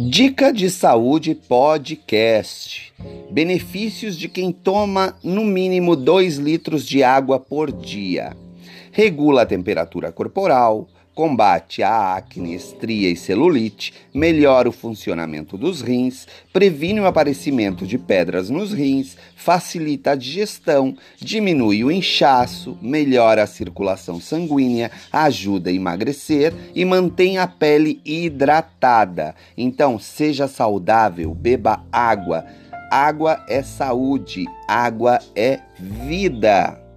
Dica de Saúde Podcast: Benefícios de quem toma no mínimo 2 litros de água por dia. Regula a temperatura corporal, combate a acne, estria e celulite, melhora o funcionamento dos rins, previne o aparecimento de pedras nos rins, facilita a digestão, diminui o inchaço, melhora a circulação sanguínea, ajuda a emagrecer e mantém a pele hidratada. Então, seja saudável, beba água. Água é saúde, água é vida.